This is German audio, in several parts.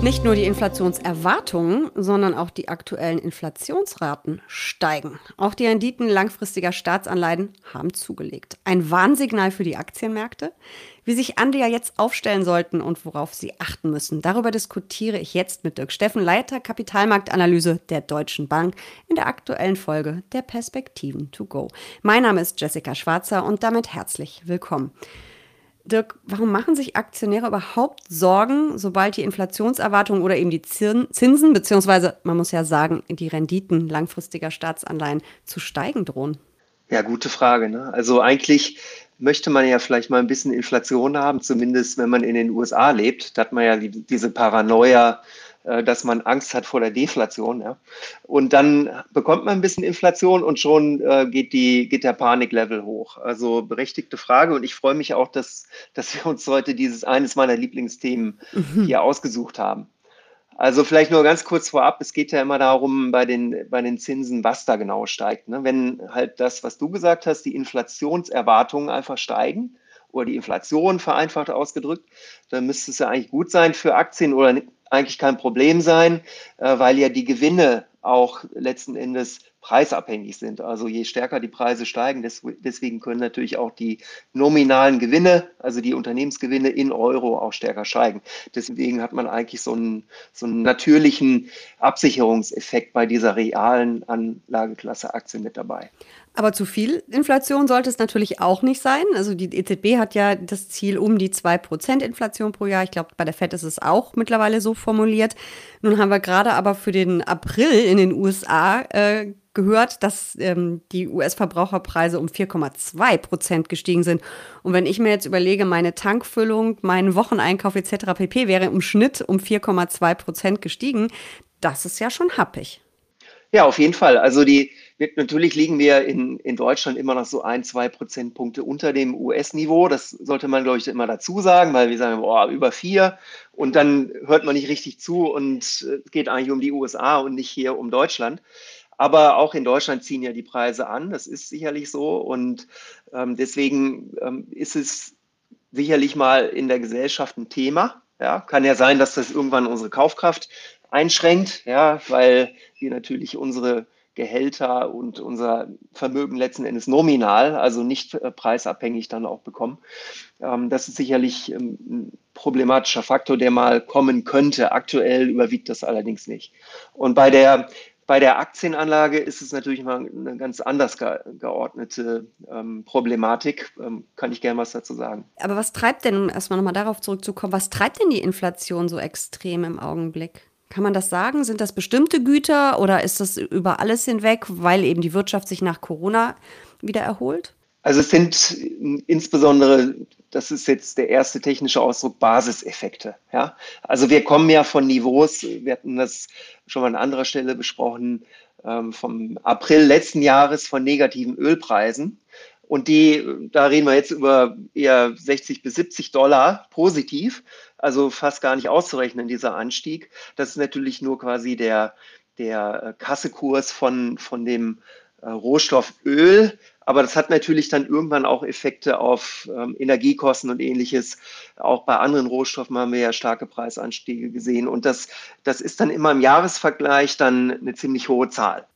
Nicht nur die Inflationserwartungen, sondern auch die aktuellen Inflationsraten steigen. Auch die Renditen langfristiger Staatsanleihen haben zugelegt. Ein Warnsignal für die Aktienmärkte. Wie sich Anleger jetzt aufstellen sollten und worauf sie achten müssen, darüber diskutiere ich jetzt mit Dirk Steffen, Leiter Kapitalmarktanalyse der Deutschen Bank in der aktuellen Folge der Perspektiven to go. Mein Name ist Jessica Schwarzer und damit herzlich willkommen. Dirk, warum machen sich Aktionäre überhaupt Sorgen, sobald die Inflationserwartungen oder eben die Zinsen, beziehungsweise man muss ja sagen, die Renditen langfristiger Staatsanleihen zu steigen drohen? Ja, gute Frage. Ne? Also eigentlich möchte man ja vielleicht mal ein bisschen Inflation haben, zumindest wenn man in den USA lebt. Da hat man ja die, diese Paranoia, dass man Angst hat vor der Deflation. Ja? Und dann bekommt man ein bisschen Inflation und schon äh, geht, die, geht der Paniklevel hoch. Also berechtigte Frage. Und ich freue mich auch, dass, dass wir uns heute dieses eines meiner Lieblingsthemen mhm. hier ausgesucht haben. Also vielleicht nur ganz kurz vorab, es geht ja immer darum, bei den, bei den Zinsen, was da genau steigt. Ne? Wenn halt das, was du gesagt hast, die Inflationserwartungen einfach steigen oder die Inflation vereinfacht ausgedrückt, dann müsste es ja eigentlich gut sein für Aktien oder eigentlich kein Problem sein, äh, weil ja die Gewinne auch letzten Endes preisabhängig sind. Also je stärker die Preise steigen, deswegen können natürlich auch die nominalen Gewinne, also die Unternehmensgewinne in Euro auch stärker steigen. Deswegen hat man eigentlich so einen, so einen natürlichen Absicherungseffekt bei dieser realen Anlageklasse Aktien mit dabei. Aber zu viel Inflation sollte es natürlich auch nicht sein. Also die EZB hat ja das Ziel um die 2% Inflation pro Jahr. Ich glaube, bei der FED ist es auch mittlerweile so formuliert. Nun haben wir gerade aber für den April in den USA äh, gehört, dass ähm, die US-Verbraucherpreise um 4,2 Prozent gestiegen sind. Und wenn ich mir jetzt überlege, meine Tankfüllung, meinen Wocheneinkauf etc. pp. wäre im Schnitt um 4,2 Prozent gestiegen, das ist ja schon happig. Ja, auf jeden Fall. Also die, natürlich liegen wir in, in Deutschland immer noch so ein, zwei Prozentpunkte unter dem US-Niveau. Das sollte man, glaube ich, immer dazu sagen, weil wir sagen, boah, über vier. Und dann hört man nicht richtig zu und es äh, geht eigentlich um die USA und nicht hier um Deutschland. Aber auch in Deutschland ziehen ja die Preise an. Das ist sicherlich so. Und ähm, deswegen ähm, ist es sicherlich mal in der Gesellschaft ein Thema. Ja, kann ja sein, dass das irgendwann unsere Kaufkraft einschränkt, ja, weil wir natürlich unsere Gehälter und unser Vermögen letzten Endes nominal, also nicht äh, preisabhängig dann auch bekommen. Ähm, das ist sicherlich ähm, ein problematischer Faktor, der mal kommen könnte. Aktuell überwiegt das allerdings nicht. Und bei der bei der Aktienanlage ist es natürlich mal eine ganz anders geordnete ähm, Problematik. Kann ich gerne was dazu sagen. Aber was treibt denn, um erstmal nochmal darauf zurückzukommen, was treibt denn die Inflation so extrem im Augenblick? Kann man das sagen? Sind das bestimmte Güter oder ist das über alles hinweg, weil eben die Wirtschaft sich nach Corona wieder erholt? Also es sind insbesondere, das ist jetzt der erste technische Ausdruck, Basiseffekte. Ja? Also wir kommen ja von Niveaus, wir hatten das schon mal an anderer Stelle besprochen, ähm, vom April letzten Jahres von negativen Ölpreisen. Und die, da reden wir jetzt über eher 60 bis 70 Dollar positiv also fast gar nicht auszurechnen, dieser Anstieg. Das ist natürlich nur quasi der, der äh, Kassekurs von, von dem äh, Rohstoff Öl. Aber das hat natürlich dann irgendwann auch Effekte auf ähm, Energiekosten und ähnliches. Auch bei anderen Rohstoffen haben wir ja starke Preisanstiege gesehen. Und das, das ist dann immer im Jahresvergleich dann eine ziemlich hohe Zahl.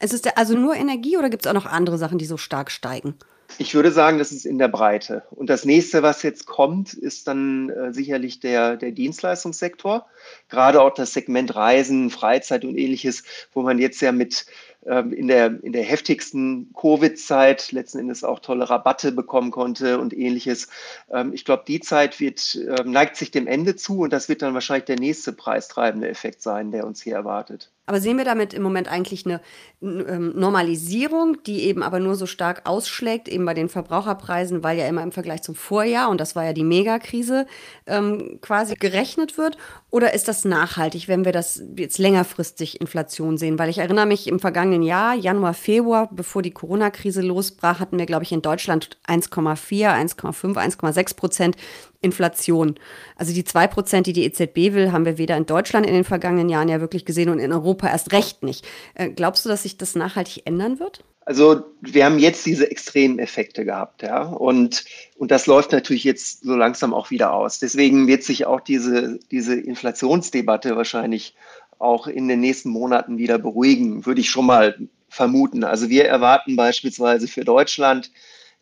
Es ist also nur Energie oder gibt es auch noch andere Sachen, die so stark steigen? Ich würde sagen, das ist in der Breite. Und das nächste, was jetzt kommt, ist dann äh, sicherlich der, der Dienstleistungssektor. Gerade auch das Segment Reisen, Freizeit und ähnliches, wo man jetzt ja mit ähm, in der, in der heftigsten Covid-Zeit letzten Endes auch tolle Rabatte bekommen konnte und ähnliches. Ähm, ich glaube, die Zeit wird, ähm, neigt sich dem Ende zu und das wird dann wahrscheinlich der nächste preistreibende Effekt sein, der uns hier erwartet. Aber sehen wir damit im Moment eigentlich eine Normalisierung, die eben aber nur so stark ausschlägt, eben bei den Verbraucherpreisen, weil ja immer im Vergleich zum Vorjahr, und das war ja die Megakrise, ähm, quasi gerechnet wird? Oder ist das nachhaltig, wenn wir das jetzt längerfristig Inflation sehen? Weil ich erinnere mich, im vergangenen Jahr, Januar, Februar, bevor die Corona-Krise losbrach, hatten wir, glaube ich, in Deutschland 1,4, 1,5, 1,6 Prozent Inflation. Also die 2 Prozent, die die EZB will, haben wir weder in Deutschland in den vergangenen Jahren ja wirklich gesehen und in Europa erst recht nicht. Äh, glaubst du, dass sich das nachhaltig ändern wird? Also wir haben jetzt diese extremen Effekte gehabt, ja, und, und das läuft natürlich jetzt so langsam auch wieder aus. Deswegen wird sich auch diese, diese Inflationsdebatte wahrscheinlich auch in den nächsten Monaten wieder beruhigen, würde ich schon mal vermuten. Also wir erwarten beispielsweise für Deutschland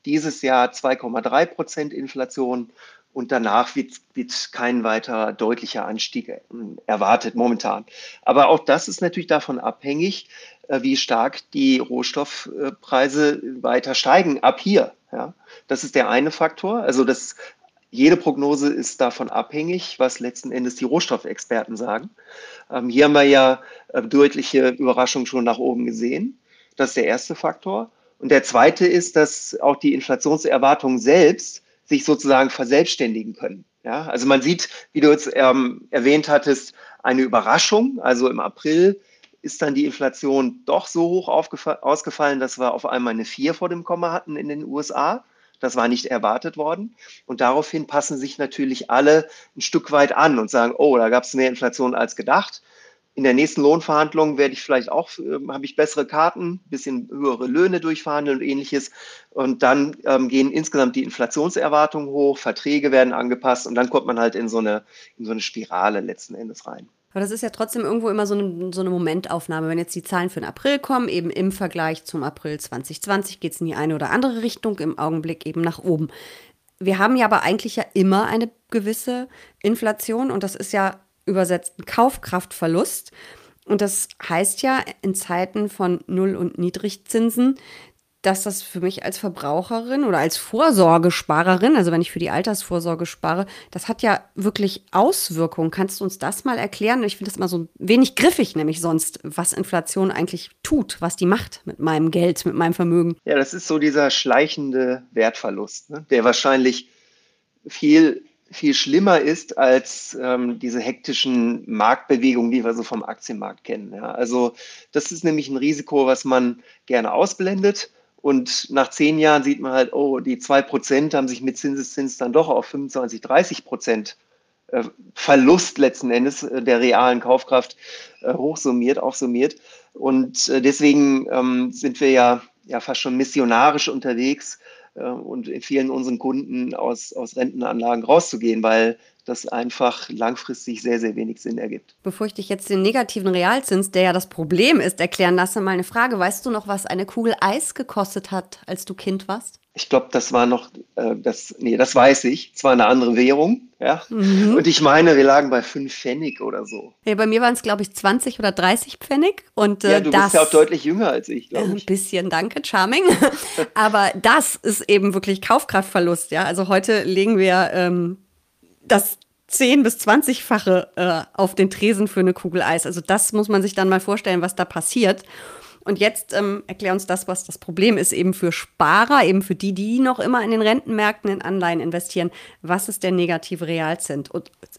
dieses Jahr 2,3 Prozent Inflation und danach wird, wird kein weiterer deutlicher Anstieg äh, erwartet momentan. Aber auch das ist natürlich davon abhängig, äh, wie stark die Rohstoffpreise weiter steigen ab hier. Ja, das ist der eine Faktor. Also das, jede Prognose ist davon abhängig, was letzten Endes die Rohstoffexperten sagen. Ähm, hier haben wir ja äh, deutliche Überraschungen schon nach oben gesehen. Das ist der erste Faktor. Und der zweite ist, dass auch die Inflationserwartungen selbst sich sozusagen verselbstständigen können. Ja, also man sieht, wie du jetzt ähm, erwähnt hattest, eine Überraschung. Also im April ist dann die Inflation doch so hoch ausgefallen, dass wir auf einmal eine 4 vor dem Komma hatten in den USA. Das war nicht erwartet worden. Und daraufhin passen sich natürlich alle ein Stück weit an und sagen, oh, da gab es mehr Inflation als gedacht in der nächsten Lohnverhandlung werde ich vielleicht auch, äh, habe ich bessere Karten, bisschen höhere Löhne durchverhandeln und ähnliches. Und dann ähm, gehen insgesamt die Inflationserwartungen hoch, Verträge werden angepasst und dann kommt man halt in so eine, in so eine Spirale letzten Endes rein. Aber das ist ja trotzdem irgendwo immer so eine, so eine Momentaufnahme. Wenn jetzt die Zahlen für den April kommen, eben im Vergleich zum April 2020 geht es in die eine oder andere Richtung, im Augenblick eben nach oben. Wir haben ja aber eigentlich ja immer eine gewisse Inflation und das ist ja übersetzt Kaufkraftverlust. Und das heißt ja in Zeiten von Null- und Niedrigzinsen, dass das für mich als Verbraucherin oder als Vorsorgesparerin, also wenn ich für die Altersvorsorge spare, das hat ja wirklich Auswirkungen. Kannst du uns das mal erklären? Ich finde das immer so wenig griffig, nämlich sonst, was Inflation eigentlich tut, was die macht mit meinem Geld, mit meinem Vermögen. Ja, das ist so dieser schleichende Wertverlust, ne? der wahrscheinlich viel viel schlimmer ist als ähm, diese hektischen Marktbewegungen, die wir so vom Aktienmarkt kennen. Ja. Also das ist nämlich ein Risiko, was man gerne ausblendet. Und nach zehn Jahren sieht man halt, oh, die zwei Prozent haben sich mit Zinseszins dann doch auf 25, 30 Prozent äh, Verlust letzten Endes äh, der realen Kaufkraft äh, hochsummiert, aufsummiert. Und äh, deswegen ähm, sind wir ja, ja fast schon missionarisch unterwegs, und in vielen unseren Kunden aus, aus Rentenanlagen rauszugehen, weil das einfach langfristig sehr, sehr wenig Sinn ergibt. Bevor ich dich jetzt den negativen Realzins, der ja das Problem ist, erklären lasse, mal eine Frage. Weißt du noch, was eine Kugel Eis gekostet hat, als du Kind warst? Ich glaube, das war noch, äh, das, nee, das weiß ich. Es war eine andere Währung, ja. Mhm. Und ich meine, wir lagen bei 5 Pfennig oder so. Ja, bei mir waren es, glaube ich, 20 oder 30 Pfennig. Und, äh, ja, du das, bist ja auch deutlich jünger als ich, glaube ich. Ein bisschen, danke, Charming. Aber das ist eben wirklich Kaufkraftverlust, ja. Also heute legen wir ähm, das 10 bis 20-fache äh, auf den Tresen für eine Kugel Eis. Also das muss man sich dann mal vorstellen, was da passiert. Und jetzt ähm, erklär uns das, was das Problem ist, eben für Sparer, eben für die, die noch immer in den Rentenmärkten in Anleihen investieren. Was ist der negative Realzins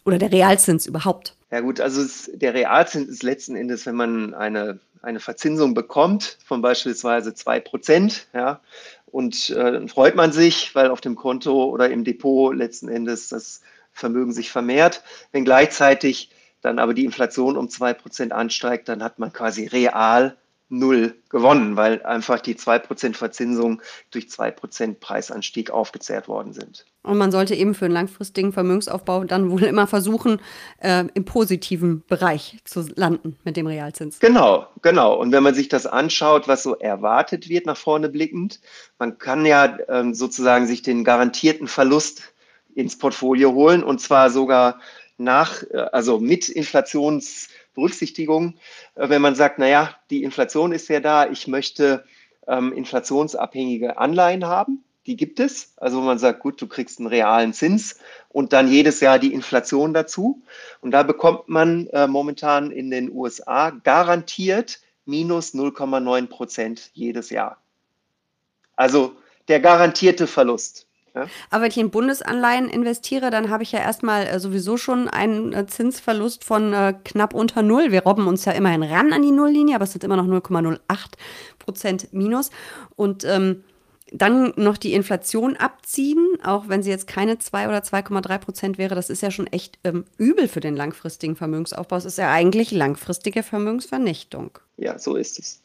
oder der Realzins überhaupt? Ja gut, also es, der Realzins ist letzten Endes, wenn man eine, eine Verzinsung bekommt von beispielsweise 2%, ja, und äh, dann freut man sich, weil auf dem Konto oder im Depot letzten Endes das Vermögen sich vermehrt. Wenn gleichzeitig dann aber die Inflation um 2% ansteigt, dann hat man quasi real null gewonnen, weil einfach die 2% Verzinsung durch 2% Preisanstieg aufgezehrt worden sind. Und man sollte eben für einen langfristigen Vermögensaufbau dann wohl immer versuchen, äh, im positiven Bereich zu landen mit dem Realzins. Genau, genau. Und wenn man sich das anschaut, was so erwartet wird nach vorne blickend, man kann ja ähm, sozusagen sich den garantierten Verlust ins Portfolio holen und zwar sogar nach, äh, also mit Inflations Berücksichtigung, äh, wenn man sagt, naja, die Inflation ist ja da, ich möchte ähm, inflationsabhängige Anleihen haben. Die gibt es. Also man sagt, gut, du kriegst einen realen Zins und dann jedes Jahr die Inflation dazu. Und da bekommt man äh, momentan in den USA garantiert minus 0,9 Prozent jedes Jahr. Also der garantierte Verlust. Ja? Aber wenn ich in Bundesanleihen investiere, dann habe ich ja erstmal äh, sowieso schon einen äh, Zinsverlust von äh, knapp unter Null. Wir robben uns ja immerhin ran an die Nulllinie, aber es sind immer noch 0,08 Prozent minus. Und ähm, dann noch die Inflation abziehen, auch wenn sie jetzt keine 2 oder 2,3 Prozent wäre, das ist ja schon echt ähm, übel für den langfristigen Vermögensaufbau. Es ist ja eigentlich langfristige Vermögensvernichtung. Ja, so ist es.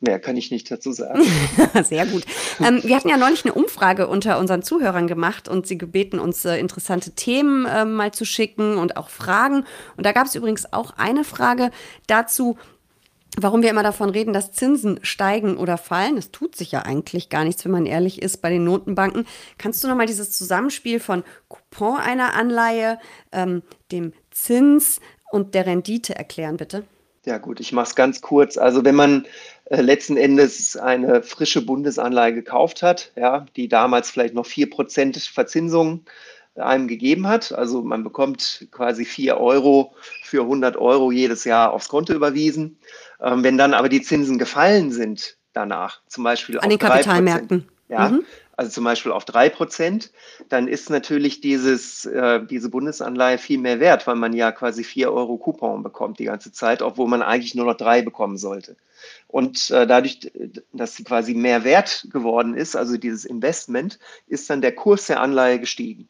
Mehr kann ich nicht dazu sagen. Sehr gut. Ähm, wir hatten ja neulich eine Umfrage unter unseren Zuhörern gemacht und sie gebeten, uns äh, interessante Themen äh, mal zu schicken und auch Fragen. Und da gab es übrigens auch eine Frage dazu, warum wir immer davon reden, dass Zinsen steigen oder fallen. Es tut sich ja eigentlich gar nichts, wenn man ehrlich ist, bei den Notenbanken. Kannst du nochmal dieses Zusammenspiel von Coupon einer Anleihe, ähm, dem Zins und der Rendite erklären, bitte? Ja gut, ich mache es ganz kurz. Also wenn man letzten Endes eine frische Bundesanleihe gekauft hat, ja, die damals vielleicht noch 4% Verzinsung einem gegeben hat. Also man bekommt quasi 4 Euro für 100 Euro jedes Jahr aufs Konto überwiesen. Ähm, wenn dann aber die Zinsen gefallen sind danach, zum Beispiel an den Kapitalmärkten, ja, mhm. Also zum Beispiel auf 3 Prozent, dann ist natürlich dieses, äh, diese Bundesanleihe viel mehr wert, weil man ja quasi 4 Euro Coupon bekommt die ganze Zeit, obwohl man eigentlich nur noch 3 bekommen sollte. Und äh, dadurch, dass sie quasi mehr wert geworden ist, also dieses Investment, ist dann der Kurs der Anleihe gestiegen.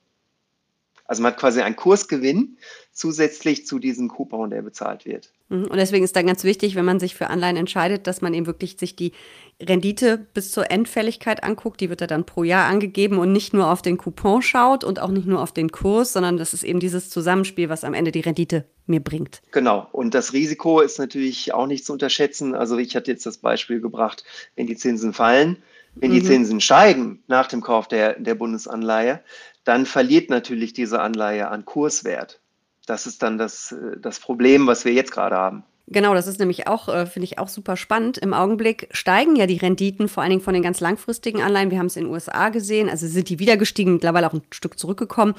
Also man hat quasi einen Kursgewinn zusätzlich zu diesem Coupon, der bezahlt wird. Mhm. Und deswegen ist dann ganz wichtig, wenn man sich für Anleihen entscheidet, dass man eben wirklich sich die Rendite bis zur Endfälligkeit anguckt. Die wird ja dann pro Jahr angegeben und nicht nur auf den Coupon schaut und auch nicht nur auf den Kurs, sondern das ist eben dieses Zusammenspiel, was am Ende die Rendite mir bringt. Genau. Und das Risiko ist natürlich auch nicht zu unterschätzen. Also ich hatte jetzt das Beispiel gebracht, wenn die Zinsen fallen, wenn die mhm. Zinsen steigen nach dem Kauf der, der Bundesanleihe, dann verliert natürlich diese Anleihe an Kurswert. Das ist dann das, das Problem, was wir jetzt gerade haben. Genau, das ist nämlich auch, äh, finde ich auch super spannend. Im Augenblick steigen ja die Renditen, vor allen Dingen von den ganz langfristigen Anleihen. Wir haben es in den USA gesehen, also sind die wieder gestiegen, mittlerweile auch ein Stück zurückgekommen.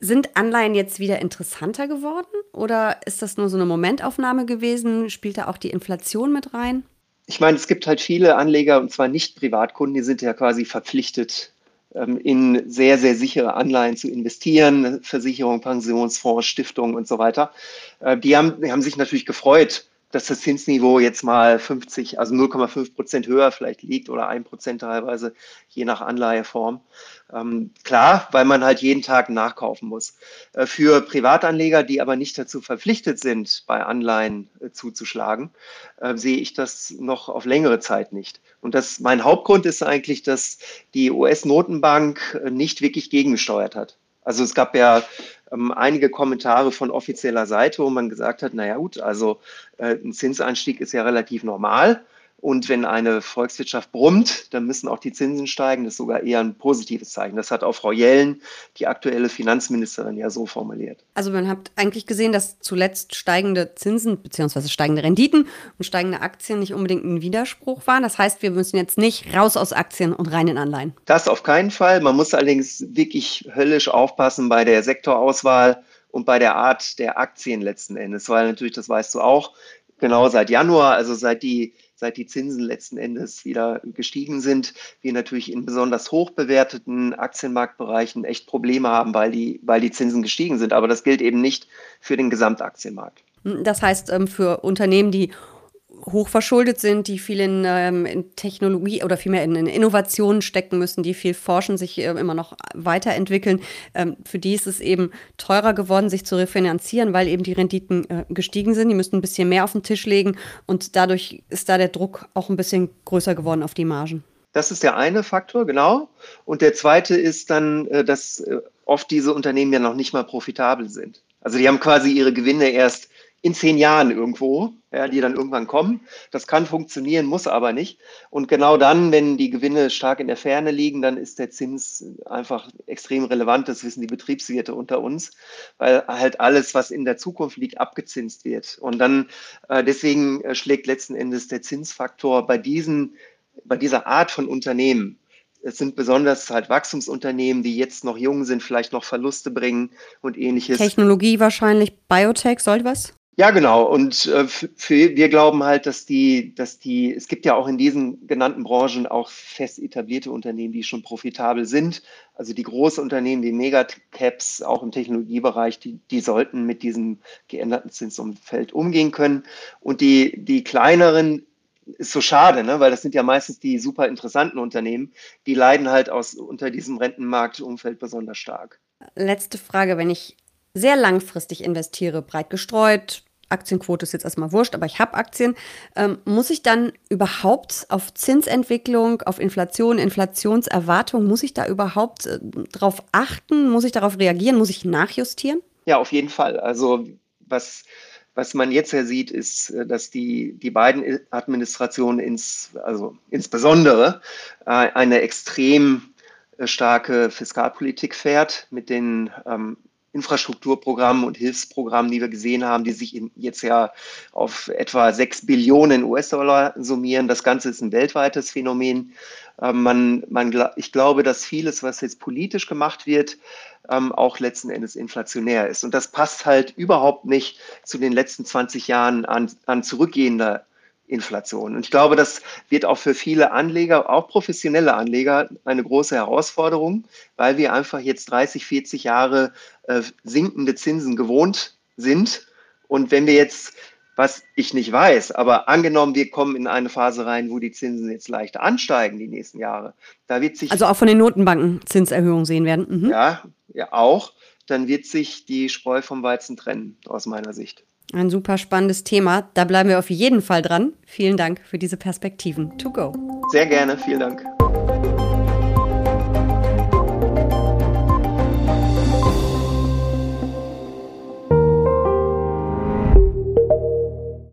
Sind Anleihen jetzt wieder interessanter geworden oder ist das nur so eine Momentaufnahme gewesen? Spielt da auch die Inflation mit rein? Ich meine, es gibt halt viele Anleger, und zwar nicht Privatkunden, die sind ja quasi verpflichtet, in sehr, sehr sichere Anleihen zu investieren, Versicherung, Pensionsfonds, Stiftungen und so weiter. Äh, die haben, die haben sich natürlich gefreut, dass das Zinsniveau jetzt mal 50, also 0,5 Prozent höher vielleicht liegt oder 1 Prozent teilweise, je nach Anleiheform. Ähm, klar, weil man halt jeden Tag nachkaufen muss. Äh, für Privatanleger, die aber nicht dazu verpflichtet sind, bei Anleihen äh, zuzuschlagen, äh, sehe ich das noch auf längere Zeit nicht. Und das, mein Hauptgrund ist eigentlich, dass die US-Notenbank äh, nicht wirklich gegengesteuert hat. Also es gab ja ähm, einige Kommentare von offizieller Seite, wo man gesagt hat, naja gut, also äh, ein Zinsanstieg ist ja relativ normal. Und wenn eine Volkswirtschaft brummt, dann müssen auch die Zinsen steigen. Das ist sogar eher ein positives Zeichen. Das hat auch Frau Jellen, die aktuelle Finanzministerin, ja so formuliert. Also man hat eigentlich gesehen, dass zuletzt steigende Zinsen bzw. steigende Renditen und steigende Aktien nicht unbedingt ein Widerspruch waren. Das heißt, wir müssen jetzt nicht raus aus Aktien und rein in Anleihen. Das auf keinen Fall. Man muss allerdings wirklich höllisch aufpassen bei der Sektorauswahl und bei der Art der Aktien letzten Endes, weil natürlich, das weißt du auch, genau seit Januar, also seit die seit die Zinsen letzten Endes wieder gestiegen sind, wir natürlich in besonders hoch bewerteten Aktienmarktbereichen echt Probleme haben, weil die, weil die Zinsen gestiegen sind. Aber das gilt eben nicht für den Gesamtaktienmarkt. Das heißt, ähm, für Unternehmen, die hochverschuldet sind, die viel in, ähm, in, Technologie oder vielmehr in, in Innovationen stecken müssen, die viel forschen, sich äh, immer noch weiterentwickeln. Ähm, für die ist es eben teurer geworden, sich zu refinanzieren, weil eben die Renditen äh, gestiegen sind. Die müssten ein bisschen mehr auf den Tisch legen und dadurch ist da der Druck auch ein bisschen größer geworden auf die Margen. Das ist der eine Faktor, genau. Und der zweite ist dann, äh, dass äh, oft diese Unternehmen ja noch nicht mal profitabel sind. Also die haben quasi ihre Gewinne erst in zehn Jahren irgendwo, ja, die dann irgendwann kommen. Das kann funktionieren, muss aber nicht. Und genau dann, wenn die Gewinne stark in der Ferne liegen, dann ist der Zins einfach extrem relevant. Das wissen die Betriebswirte unter uns, weil halt alles, was in der Zukunft liegt, abgezinst wird. Und dann äh, deswegen äh, schlägt letzten Endes der Zinsfaktor bei diesen, bei dieser Art von Unternehmen es sind besonders halt Wachstumsunternehmen, die jetzt noch jung sind, vielleicht noch Verluste bringen und ähnliches. Technologie wahrscheinlich, Biotech, soll was? Ja, genau. Und äh, für, wir glauben halt, dass die, dass die, es gibt ja auch in diesen genannten Branchen auch fest etablierte Unternehmen, die schon profitabel sind. Also die großen Unternehmen, die Megacaps, auch im Technologiebereich, die, die sollten mit diesem geänderten Zinsumfeld umgehen können. Und die, die kleineren, ist so schade, ne? weil das sind ja meistens die super interessanten Unternehmen, die leiden halt aus, unter diesem Rentenmarktumfeld besonders stark. Letzte Frage, wenn ich sehr langfristig investiere, breit gestreut, Aktienquote ist jetzt erstmal wurscht, aber ich habe Aktien, ähm, muss ich dann überhaupt auf Zinsentwicklung, auf Inflation, Inflationserwartung, muss ich da überhaupt äh, drauf achten? Muss ich darauf reagieren? Muss ich nachjustieren? Ja, auf jeden Fall. Also was, was man jetzt ja sieht, ist, äh, dass die, die beiden Administrationen ins, also insbesondere äh, eine extrem äh, starke Fiskalpolitik fährt mit den ähm, Infrastrukturprogrammen und Hilfsprogrammen, die wir gesehen haben, die sich jetzt ja auf etwa 6 Billionen US-Dollar summieren. Das Ganze ist ein weltweites Phänomen. Ähm, man, man, ich glaube, dass vieles, was jetzt politisch gemacht wird, ähm, auch letzten Endes inflationär ist. Und das passt halt überhaupt nicht zu den letzten 20 Jahren an, an zurückgehender Inflation. Und ich glaube, das wird auch für viele Anleger, auch professionelle Anleger, eine große Herausforderung, weil wir einfach jetzt 30, 40 Jahre äh, sinkende Zinsen gewohnt sind. Und wenn wir jetzt, was ich nicht weiß, aber angenommen, wir kommen in eine Phase rein, wo die Zinsen jetzt leicht ansteigen die nächsten Jahre, da wird sich. Also auch von den Notenbanken Zinserhöhungen sehen werden. Mhm. Ja, ja, auch. Dann wird sich die Spreu vom Weizen trennen, aus meiner Sicht. Ein super spannendes Thema. Da bleiben wir auf jeden Fall dran. Vielen Dank für diese Perspektiven. To go. Sehr gerne. Vielen Dank.